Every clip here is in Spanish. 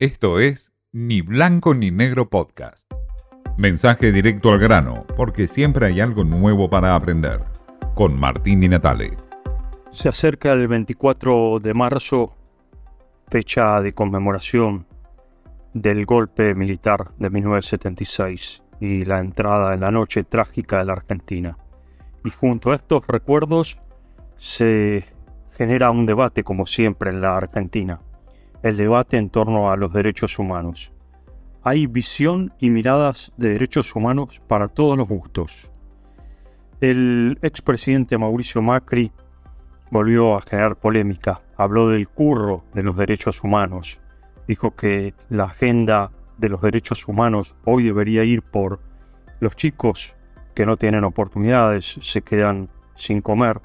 Esto es Ni Blanco ni Negro Podcast. Mensaje directo al grano, porque siempre hay algo nuevo para aprender. Con Martín Di Natale. Se acerca el 24 de marzo, fecha de conmemoración del golpe militar de 1976 y la entrada en la noche trágica de la Argentina. Y junto a estos recuerdos se genera un debate, como siempre, en la Argentina. El debate en torno a los derechos humanos. Hay visión y miradas de derechos humanos para todos los gustos. El expresidente Mauricio Macri volvió a generar polémica. Habló del curro de los derechos humanos. Dijo que la agenda de los derechos humanos hoy debería ir por los chicos que no tienen oportunidades, se quedan sin comer,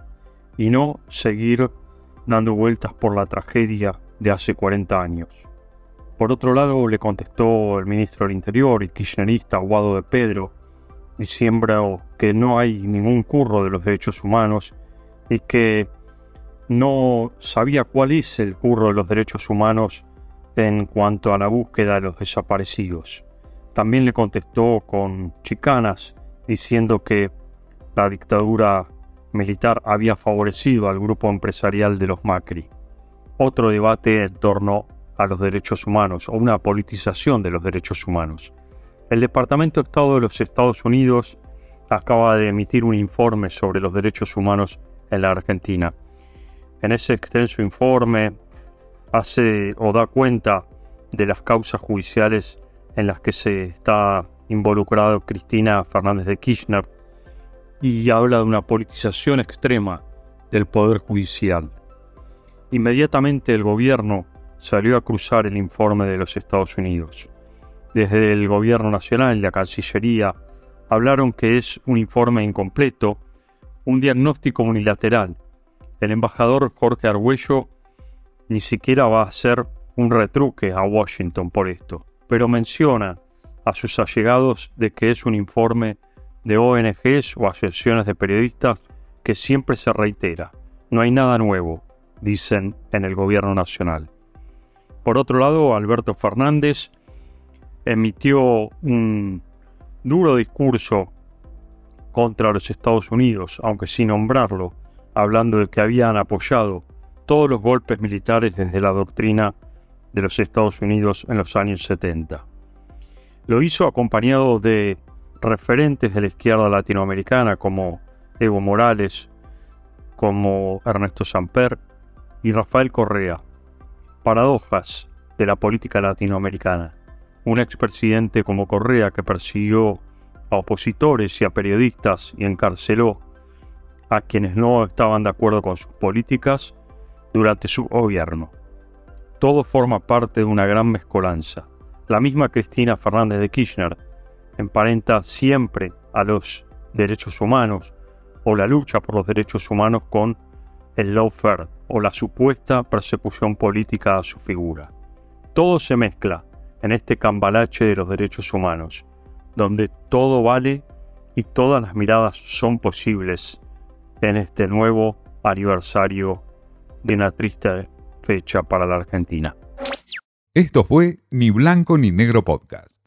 y no seguir dando vueltas por la tragedia de hace 40 años. Por otro lado, le contestó el ministro del Interior y kirchnerista Guado de Pedro, diciendo que no hay ningún curro de los derechos humanos y que no sabía cuál es el curro de los derechos humanos en cuanto a la búsqueda de los desaparecidos. También le contestó con chicanas, diciendo que la dictadura militar había favorecido al grupo empresarial de los Macri. Otro debate en torno a los derechos humanos o una politización de los derechos humanos. El Departamento de Estado de los Estados Unidos acaba de emitir un informe sobre los derechos humanos en la Argentina. En ese extenso informe hace o da cuenta de las causas judiciales en las que se está involucrado Cristina Fernández de Kirchner y habla de una politización extrema del Poder Judicial. Inmediatamente el gobierno salió a cruzar el informe de los Estados Unidos. Desde el gobierno nacional y la Cancillería hablaron que es un informe incompleto, un diagnóstico unilateral. El embajador Jorge Argüello ni siquiera va a hacer un retruque a Washington por esto, pero menciona a sus allegados de que es un informe de ONGs o asociaciones de periodistas que siempre se reitera. No hay nada nuevo, dicen en el gobierno nacional. Por otro lado, Alberto Fernández emitió un duro discurso contra los Estados Unidos, aunque sin nombrarlo, hablando de que habían apoyado todos los golpes militares desde la doctrina de los Estados Unidos en los años 70. Lo hizo acompañado de referentes de la izquierda latinoamericana como Evo Morales, como Ernesto Samper y Rafael Correa. Paradojas de la política latinoamericana. Un expresidente como Correa que persiguió a opositores y a periodistas y encarceló a quienes no estaban de acuerdo con sus políticas durante su gobierno. Todo forma parte de una gran mezcolanza. La misma Cristina Fernández de Kirchner emparenta siempre a los derechos humanos o la lucha por los derechos humanos con el lawfare o la supuesta persecución política a su figura. Todo se mezcla en este cambalache de los derechos humanos, donde todo vale y todas las miradas son posibles en este nuevo aniversario de una triste fecha para la Argentina. Esto fue Ni Blanco ni Negro Podcast.